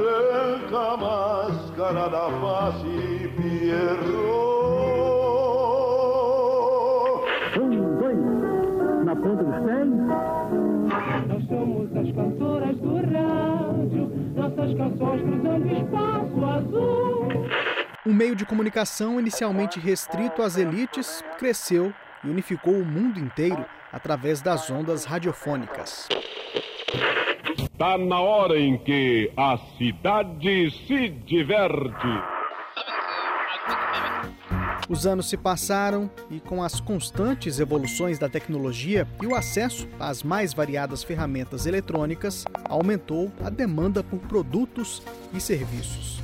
branca máscara da face Pierrot. Um, dois, na ponta dos pés. Nós somos as cantoras do rádio, nossas canções cruzando o espaço azul. Um meio de comunicação inicialmente restrito às elites cresceu e unificou o mundo inteiro através das ondas radiofônicas. Está na hora em que a cidade se diverte. Os anos se passaram e, com as constantes evoluções da tecnologia e o acesso às mais variadas ferramentas eletrônicas, aumentou a demanda por produtos e serviços.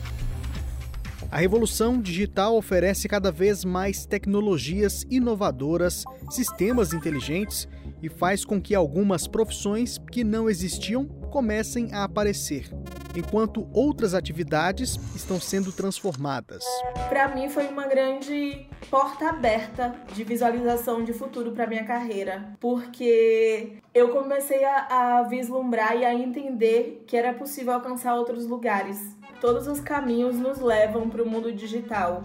A revolução digital oferece cada vez mais tecnologias inovadoras, sistemas inteligentes e faz com que algumas profissões que não existiam comecem a aparecer, enquanto outras atividades estão sendo transformadas. Para mim foi uma grande porta aberta de visualização de futuro para minha carreira, porque eu comecei a, a vislumbrar e a entender que era possível alcançar outros lugares. Todos os caminhos nos levam para o mundo digital.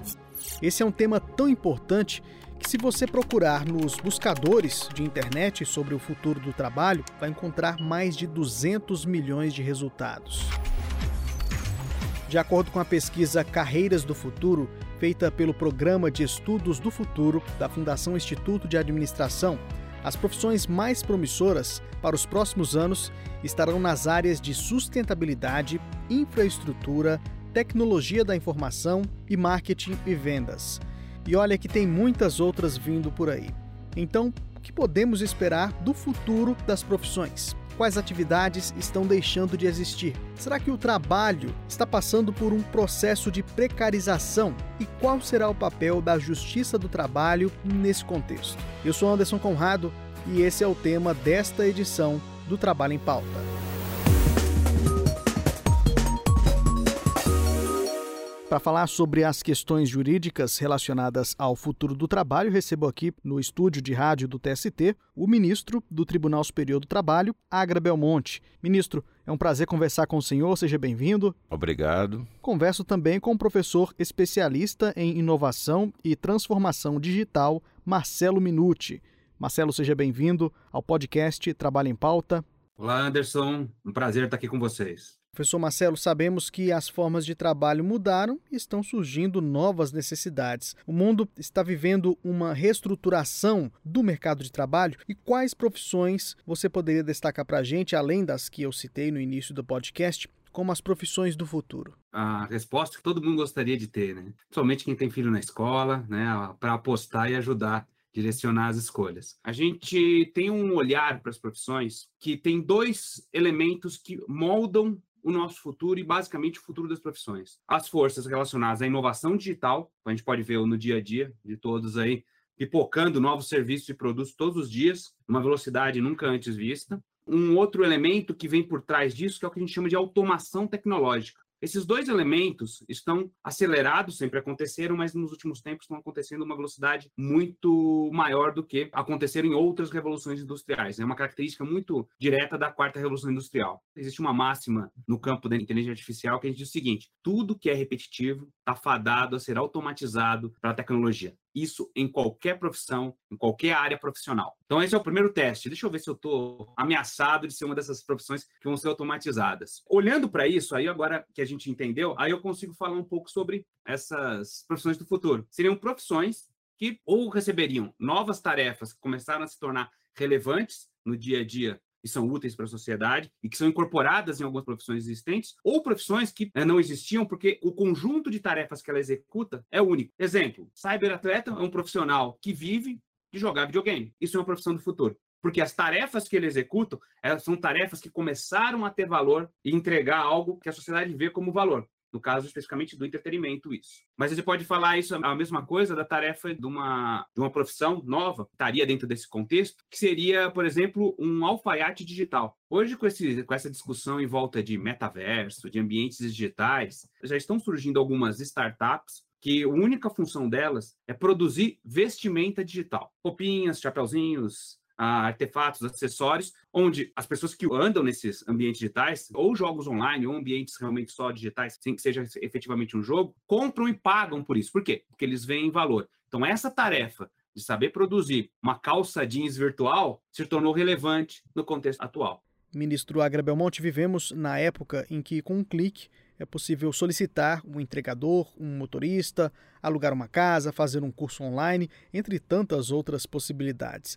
Esse é um tema tão importante que, se você procurar nos buscadores de internet sobre o futuro do trabalho, vai encontrar mais de 200 milhões de resultados. De acordo com a pesquisa Carreiras do Futuro, feita pelo Programa de Estudos do Futuro da Fundação Instituto de Administração, as profissões mais promissoras para os próximos anos estarão nas áreas de sustentabilidade, infraestrutura, tecnologia da informação e marketing e vendas. E olha que tem muitas outras vindo por aí. Então, o que podemos esperar do futuro das profissões? Quais atividades estão deixando de existir? Será que o trabalho está passando por um processo de precarização? E qual será o papel da Justiça do Trabalho nesse contexto? Eu sou Anderson Conrado e esse é o tema desta edição do Trabalho em Pauta. Para falar sobre as questões jurídicas relacionadas ao futuro do trabalho, recebo aqui no estúdio de rádio do TST o ministro do Tribunal Superior do Trabalho, Agra Belmonte. Ministro, é um prazer conversar com o senhor, seja bem-vindo. Obrigado. Converso também com o professor especialista em inovação e transformação digital, Marcelo Minuti. Marcelo, seja bem-vindo ao podcast Trabalho em Pauta. Olá, Anderson. Um prazer estar aqui com vocês. Professor Marcelo, sabemos que as formas de trabalho mudaram e estão surgindo novas necessidades. O mundo está vivendo uma reestruturação do mercado de trabalho e quais profissões você poderia destacar para a gente, além das que eu citei no início do podcast, como as profissões do futuro? A resposta que todo mundo gostaria de ter, né? Principalmente quem tem filho na escola, né? Para apostar e ajudar direcionar as escolhas. A gente tem um olhar para as profissões que tem dois elementos que moldam o nosso futuro e basicamente o futuro das profissões. As forças relacionadas à inovação digital, a gente pode ver no dia a dia de todos aí, pipocando novos serviços e produtos todos os dias, uma velocidade nunca antes vista. Um outro elemento que vem por trás disso, que é o que a gente chama de automação tecnológica. Esses dois elementos estão acelerados, sempre aconteceram, mas nos últimos tempos estão acontecendo uma velocidade muito maior do que aconteceram em outras revoluções industriais. É uma característica muito direta da quarta revolução industrial. Existe uma máxima no campo da inteligência artificial que diz o seguinte: tudo que é repetitivo está fadado a ser automatizado pela tecnologia. Isso em qualquer profissão, em qualquer área profissional. Então, esse é o primeiro teste. Deixa eu ver se eu estou ameaçado de ser uma dessas profissões que vão ser automatizadas. Olhando para isso, aí agora que a gente entendeu, aí eu consigo falar um pouco sobre essas profissões do futuro. Seriam profissões que ou receberiam novas tarefas que começaram a se tornar relevantes no dia a dia e são úteis para a sociedade e que são incorporadas em algumas profissões existentes, ou profissões que né, não existiam porque o conjunto de tarefas que ela executa é único. Exemplo, cyberatleta é um profissional que vive de jogar videogame. Isso é uma profissão do futuro. Porque as tarefas que ele executa são tarefas que começaram a ter valor e entregar algo que a sociedade vê como valor no caso especificamente do entretenimento, isso. Mas você pode falar isso a mesma coisa da tarefa de uma, de uma profissão nova, estaria dentro desse contexto, que seria, por exemplo, um alfaiate digital. Hoje, com, esse, com essa discussão em volta de metaverso, de ambientes digitais, já estão surgindo algumas startups que a única função delas é produzir vestimenta digital. Roupinhas, chapeuzinhos, a artefatos, acessórios, onde as pessoas que andam nesses ambientes digitais, ou jogos online, ou ambientes realmente só digitais, sem que seja efetivamente um jogo, compram e pagam por isso. Por quê? Porque eles veem valor. Então, essa tarefa de saber produzir uma calça jeans virtual se tornou relevante no contexto atual. Ministro Agra Belmonte, vivemos na época em que, com um clique, é possível solicitar um entregador, um motorista, alugar uma casa, fazer um curso online, entre tantas outras possibilidades.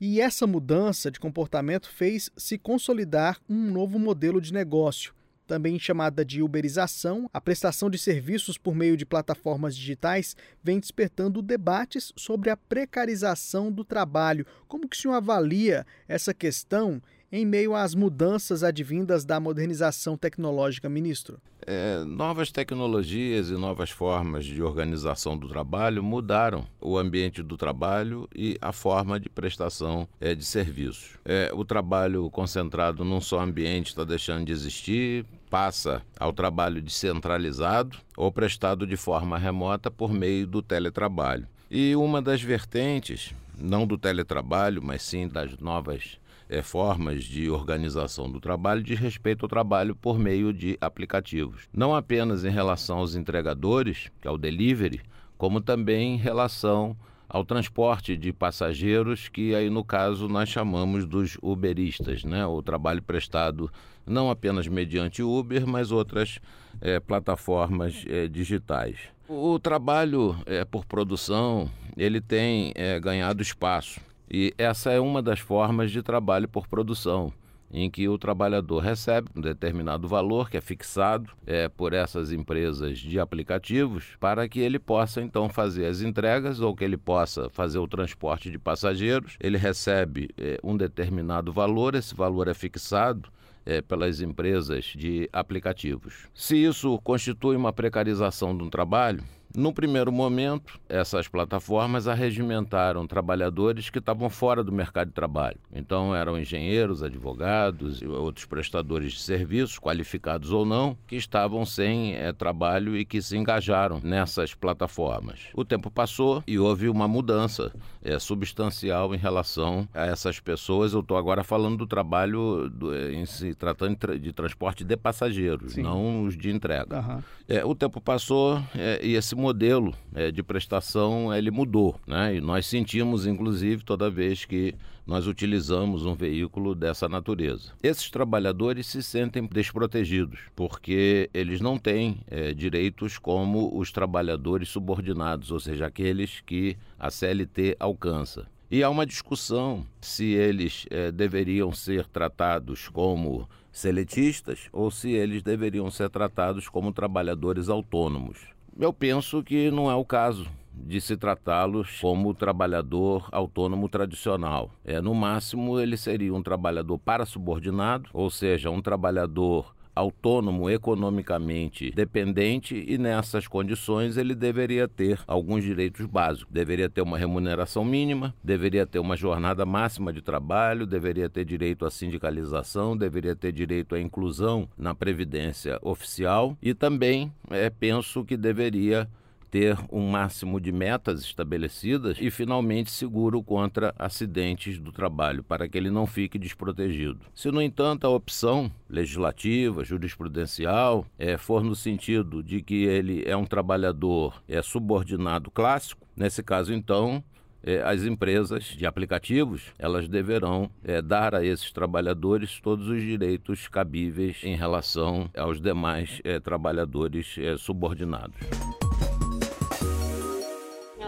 E essa mudança de comportamento fez se consolidar um novo modelo de negócio, também chamada de uberização, a prestação de serviços por meio de plataformas digitais vem despertando debates sobre a precarização do trabalho. Como que o senhor avalia essa questão em meio às mudanças advindas da modernização tecnológica, ministro? É, novas tecnologias e novas formas de organização do trabalho mudaram o ambiente do trabalho e a forma de prestação é, de serviços. É, o trabalho concentrado num só ambiente está deixando de existir, passa ao trabalho descentralizado ou prestado de forma remota por meio do teletrabalho. E uma das vertentes, não do teletrabalho, mas sim das novas é, formas de organização do trabalho diz respeito ao trabalho por meio de aplicativos. Não apenas em relação aos entregadores, que é o delivery, como também em relação ao transporte de passageiros, que aí no caso nós chamamos dos uberistas, né? o trabalho prestado não apenas mediante Uber, mas outras é, plataformas é, digitais. O trabalho é, por produção ele tem ganhado espaço e essa é uma das formas de trabalho por produção, em que o trabalhador recebe um determinado valor que é fixado é, por essas empresas de aplicativos para que ele possa então fazer as entregas ou que ele possa fazer o transporte de passageiros. Ele recebe é, um determinado valor, esse valor é fixado é, pelas empresas de aplicativos. Se isso constitui uma precarização de um trabalho, no primeiro momento, essas plataformas arregimentaram trabalhadores que estavam fora do mercado de trabalho. Então, eram engenheiros, advogados e outros prestadores de serviços, qualificados ou não, que estavam sem é, trabalho e que se engajaram nessas plataformas. O tempo passou e houve uma mudança é, substancial em relação a essas pessoas. Eu estou agora falando do trabalho do, em se tratando de transporte de passageiros, Sim. não os de entrega. Uhum. É, o tempo passou e esse modelo é, de prestação ele mudou, né? E nós sentimos, inclusive, toda vez que nós utilizamos um veículo dessa natureza. Esses trabalhadores se sentem desprotegidos, porque eles não têm é, direitos como os trabalhadores subordinados, ou seja, aqueles que a CLT alcança. E há uma discussão se eles é, deveriam ser tratados como seletistas ou se eles deveriam ser tratados como trabalhadores autônomos. Eu penso que não é o caso de se tratá-los como trabalhador autônomo tradicional. É, no máximo, ele seria um trabalhador para subordinado, ou seja, um trabalhador autônomo economicamente dependente e nessas condições ele deveria ter alguns direitos básicos. Deveria ter uma remuneração mínima, deveria ter uma jornada máxima de trabalho, deveria ter direito à sindicalização, deveria ter direito à inclusão na previdência oficial e também é, penso que deveria ter um máximo de metas estabelecidas e, finalmente, seguro contra acidentes do trabalho, para que ele não fique desprotegido. Se, no entanto, a opção legislativa, jurisprudencial, é, for no sentido de que ele é um trabalhador é, subordinado clássico, nesse caso, então, é, as empresas de aplicativos elas deverão é, dar a esses trabalhadores todos os direitos cabíveis em relação aos demais é, trabalhadores é, subordinados.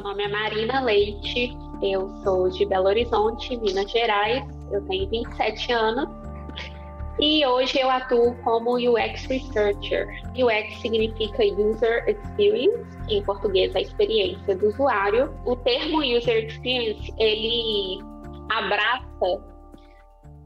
Meu nome é Marina Leite, eu sou de Belo Horizonte, Minas Gerais, eu tenho 27 anos e hoje eu atuo como UX Researcher. UX significa User Experience, em português a experiência do usuário. O termo User Experience, ele abraça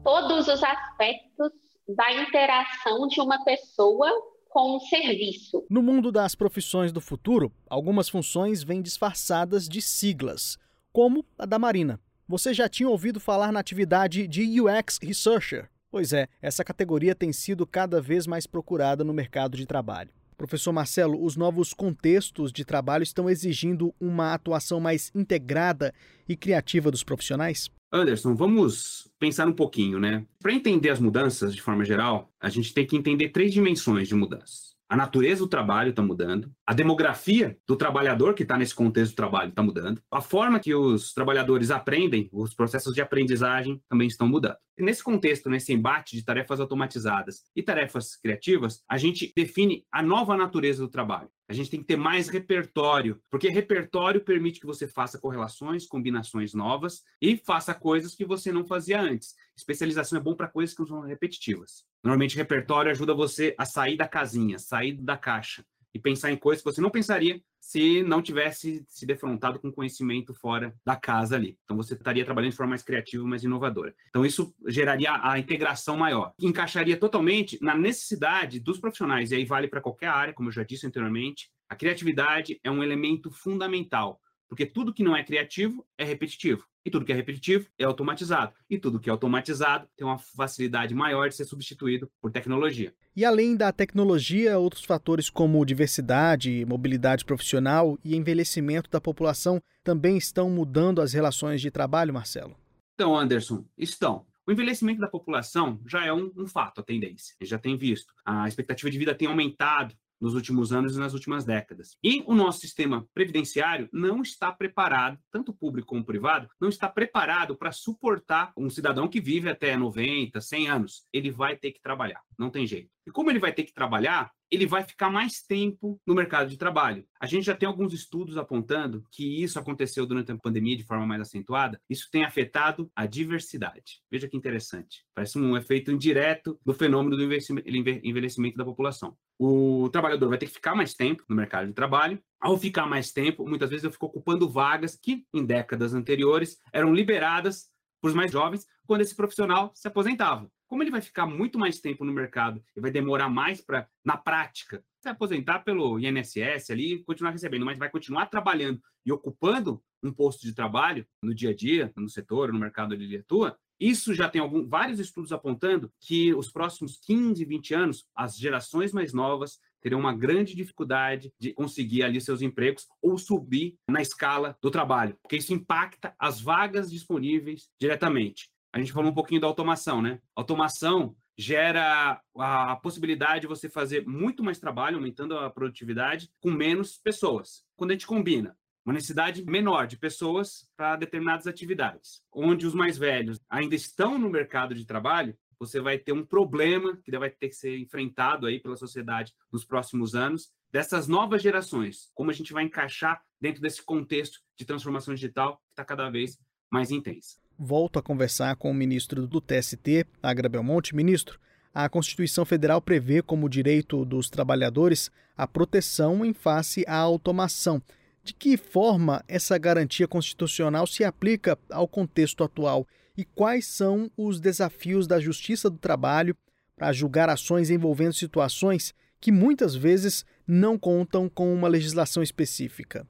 todos os aspectos da interação de uma pessoa com o serviço. No mundo das profissões do futuro, algumas funções vêm disfarçadas de siglas, como a da Marina. Você já tinha ouvido falar na atividade de UX Researcher? Pois é, essa categoria tem sido cada vez mais procurada no mercado de trabalho. Professor Marcelo, os novos contextos de trabalho estão exigindo uma atuação mais integrada e criativa dos profissionais? Anderson, vamos pensar um pouquinho, né? Para entender as mudanças de forma geral, a gente tem que entender três dimensões de mudanças. A natureza do trabalho está mudando, a demografia do trabalhador que está nesse contexto do trabalho está mudando, a forma que os trabalhadores aprendem, os processos de aprendizagem também estão mudando. E nesse contexto, nesse embate de tarefas automatizadas e tarefas criativas, a gente define a nova natureza do trabalho. A gente tem que ter mais repertório, porque repertório permite que você faça correlações, combinações novas e faça coisas que você não fazia antes. Especialização é bom para coisas que não são repetitivas. Normalmente, repertório ajuda você a sair da casinha, sair da caixa e pensar em coisas que você não pensaria se não tivesse se defrontado com conhecimento fora da casa ali. Então você estaria trabalhando de forma mais criativa, mais inovadora. Então isso geraria a integração maior, que encaixaria totalmente na necessidade dos profissionais, e aí vale para qualquer área, como eu já disse anteriormente. A criatividade é um elemento fundamental porque tudo que não é criativo é repetitivo. E tudo que é repetitivo é automatizado. E tudo que é automatizado tem uma facilidade maior de ser substituído por tecnologia. E além da tecnologia, outros fatores como diversidade, mobilidade profissional e envelhecimento da população também estão mudando as relações de trabalho, Marcelo? Então, Anderson, estão. O envelhecimento da população já é um, um fato, a tendência. A gente já tem visto. A expectativa de vida tem aumentado nos últimos anos e nas últimas décadas. E o nosso sistema previdenciário não está preparado, tanto público como privado, não está preparado para suportar um cidadão que vive até 90, 100 anos. Ele vai ter que trabalhar, não tem jeito. E como ele vai ter que trabalhar, ele vai ficar mais tempo no mercado de trabalho. A gente já tem alguns estudos apontando que isso aconteceu durante a pandemia de forma mais acentuada. Isso tem afetado a diversidade. Veja que interessante. Parece um efeito indireto do fenômeno do envelhecimento da população. O trabalhador vai ter que ficar mais tempo no mercado de trabalho. Ao ficar mais tempo, muitas vezes eu fico ocupando vagas que, em décadas anteriores, eram liberadas para os mais jovens quando esse profissional se aposentava. Como ele vai ficar muito mais tempo no mercado e vai demorar mais para, na prática, se aposentar pelo INSS ali, continuar recebendo, mas vai continuar trabalhando e ocupando um posto de trabalho no dia a dia, no setor, no mercado onde ele atua, isso já tem algum, vários estudos apontando que os próximos 15, 20 anos, as gerações mais novas terão uma grande dificuldade de conseguir ali seus empregos ou subir na escala do trabalho, porque isso impacta as vagas disponíveis diretamente. A gente falou um pouquinho da automação, né? Automação gera a possibilidade de você fazer muito mais trabalho, aumentando a produtividade, com menos pessoas. Quando a gente combina uma necessidade menor de pessoas para determinadas atividades, onde os mais velhos ainda estão no mercado de trabalho, você vai ter um problema que vai ter que ser enfrentado aí pela sociedade nos próximos anos, dessas novas gerações, como a gente vai encaixar dentro desse contexto de transformação digital que está cada vez mais intensa volto a conversar com o ministro do TST, Agra Belmonte. Ministro, a Constituição Federal prevê como direito dos trabalhadores a proteção em face à automação. De que forma essa garantia constitucional se aplica ao contexto atual e quais são os desafios da Justiça do Trabalho para julgar ações envolvendo situações que muitas vezes não contam com uma legislação específica?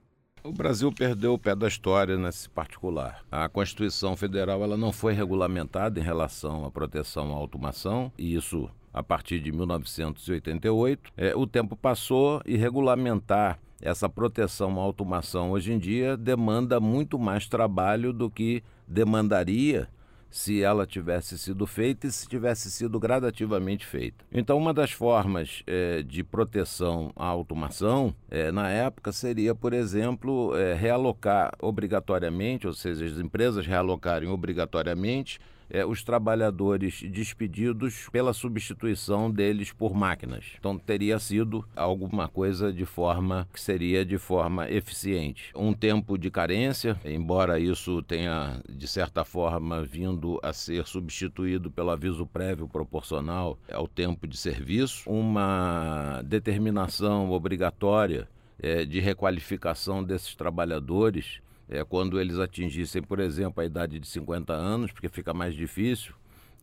O Brasil perdeu o pé da história nesse particular. A Constituição Federal ela não foi regulamentada em relação à proteção à automação, e isso a partir de 1988. É, o tempo passou e regulamentar essa proteção à automação hoje em dia demanda muito mais trabalho do que demandaria se ela tivesse sido feita e se tivesse sido gradativamente feita. Então, uma das formas é, de proteção à automação, é, na época, seria, por exemplo, é, realocar obrigatoriamente, ou seja, as empresas realocarem obrigatoriamente é, os trabalhadores despedidos pela substituição deles por máquinas. Então teria sido alguma coisa de forma que seria de forma eficiente. Um tempo de carência, embora isso tenha de certa forma vindo a ser substituído pelo aviso prévio proporcional ao tempo de serviço, uma determinação obrigatória é, de requalificação desses trabalhadores é, quando eles atingissem, por exemplo, a idade de 50 anos, porque fica mais difícil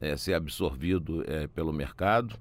é, ser absorvido é, pelo mercado.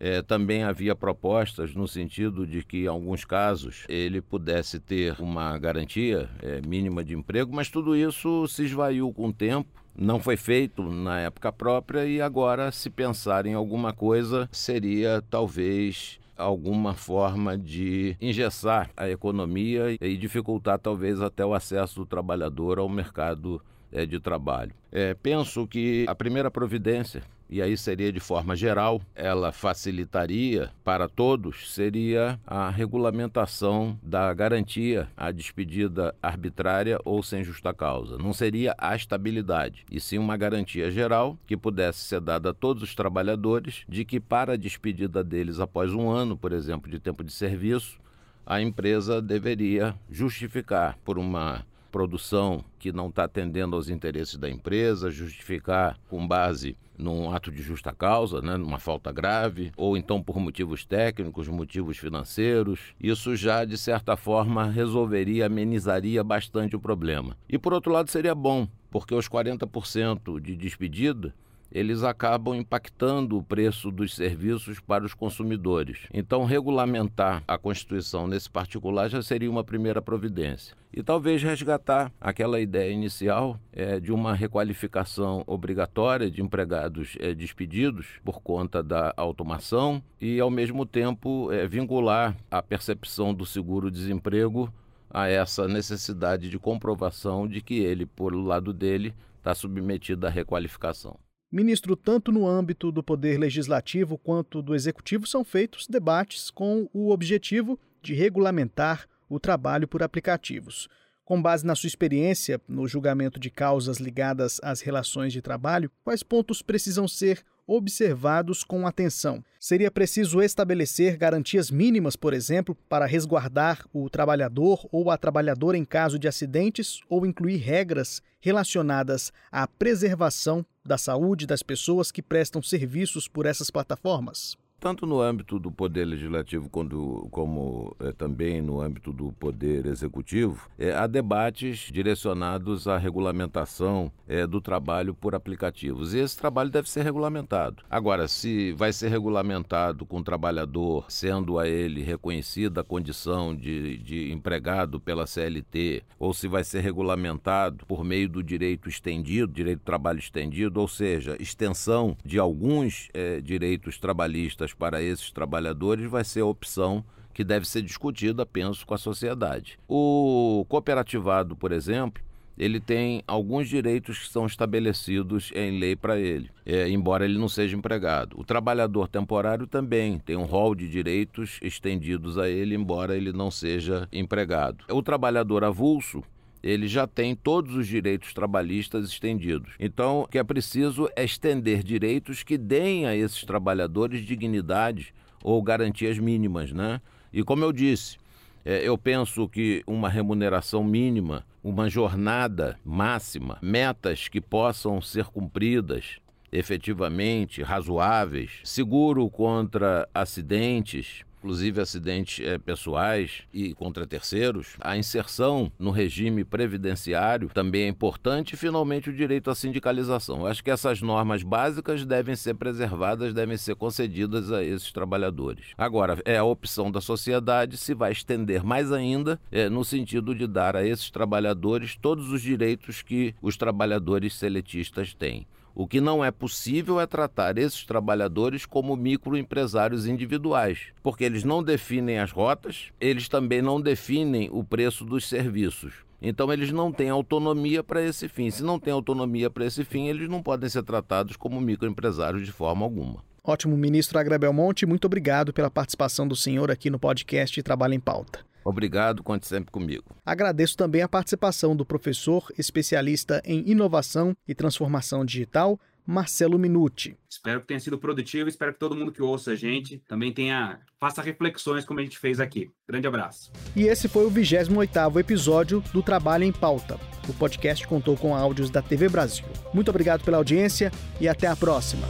É, também havia propostas no sentido de que, em alguns casos, ele pudesse ter uma garantia é, mínima de emprego, mas tudo isso se esvaiu com o tempo. Não foi feito na época própria e agora, se pensar em alguma coisa, seria talvez alguma forma de engessar a economia e dificultar talvez até o acesso do trabalhador ao mercado é, de trabalho. É, penso que a primeira providência e aí seria de forma geral, ela facilitaria para todos, seria a regulamentação da garantia à despedida arbitrária ou sem justa causa. Não seria a estabilidade, e sim uma garantia geral que pudesse ser dada a todos os trabalhadores de que para a despedida deles após um ano, por exemplo, de tempo de serviço, a empresa deveria justificar por uma produção que não está atendendo aos interesses da empresa, justificar com base num ato de justa causa, né, numa falta grave, ou então por motivos técnicos, motivos financeiros. Isso já, de certa forma, resolveria, amenizaria bastante o problema. E por outro lado, seria bom, porque os 40% de despedida eles acabam impactando o preço dos serviços para os consumidores. Então, regulamentar a Constituição nesse particular já seria uma primeira providência. E talvez resgatar aquela ideia inicial é, de uma requalificação obrigatória de empregados é, despedidos por conta da automação e, ao mesmo tempo, é, vincular a percepção do seguro-desemprego a essa necessidade de comprovação de que ele, por lado dele, está submetido à requalificação. Ministro, tanto no âmbito do Poder Legislativo quanto do Executivo são feitos debates com o objetivo de regulamentar o trabalho por aplicativos. Com base na sua experiência no julgamento de causas ligadas às relações de trabalho, quais pontos precisam ser observados com atenção. Seria preciso estabelecer garantias mínimas, por exemplo, para resguardar o trabalhador ou a trabalhadora em caso de acidentes ou incluir regras relacionadas à preservação da saúde das pessoas que prestam serviços por essas plataformas? Tanto no âmbito do Poder Legislativo quando, como é, também no âmbito do Poder Executivo, é, há debates direcionados à regulamentação é, do trabalho por aplicativos. E esse trabalho deve ser regulamentado. Agora, se vai ser regulamentado com o trabalhador sendo a ele reconhecida a condição de, de empregado pela CLT, ou se vai ser regulamentado por meio do direito estendido, direito do trabalho estendido, ou seja, extensão de alguns direitos trabalhistas para esses trabalhadores vai ser a opção que deve ser discutida, penso, com a sociedade. O cooperativado, por exemplo, ele tem alguns direitos que são estabelecidos em lei para ele, é, embora ele não seja empregado. O trabalhador temporário também tem um rol de direitos estendidos a ele, embora ele não seja empregado. O trabalhador avulso ele já tem todos os direitos trabalhistas estendidos. Então, o que é preciso é estender direitos que deem a esses trabalhadores dignidade ou garantias mínimas, né? E como eu disse, é, eu penso que uma remuneração mínima, uma jornada máxima, metas que possam ser cumpridas efetivamente, razoáveis, seguro contra acidentes, inclusive acidentes é, pessoais e contra terceiros. A inserção no regime previdenciário também é importante e, finalmente, o direito à sindicalização. Eu acho que essas normas básicas devem ser preservadas, devem ser concedidas a esses trabalhadores. Agora, é a opção da sociedade se vai estender mais ainda é, no sentido de dar a esses trabalhadores todos os direitos que os trabalhadores seletistas têm. O que não é possível é tratar esses trabalhadores como microempresários individuais, porque eles não definem as rotas, eles também não definem o preço dos serviços. Então eles não têm autonomia para esse fim. Se não têm autonomia para esse fim, eles não podem ser tratados como microempresários de forma alguma. Ótimo, ministro Agra Belmonte, muito obrigado pela participação do senhor aqui no podcast Trabalho em Pauta. Obrigado, conte sempre comigo. Agradeço também a participação do professor especialista em inovação e transformação digital, Marcelo Minuti. Espero que tenha sido produtivo, espero que todo mundo que ouça a gente também tenha faça reflexões como a gente fez aqui. Grande abraço. E esse foi o 28º episódio do Trabalho em Pauta. O podcast contou com áudios da TV Brasil. Muito obrigado pela audiência e até a próxima.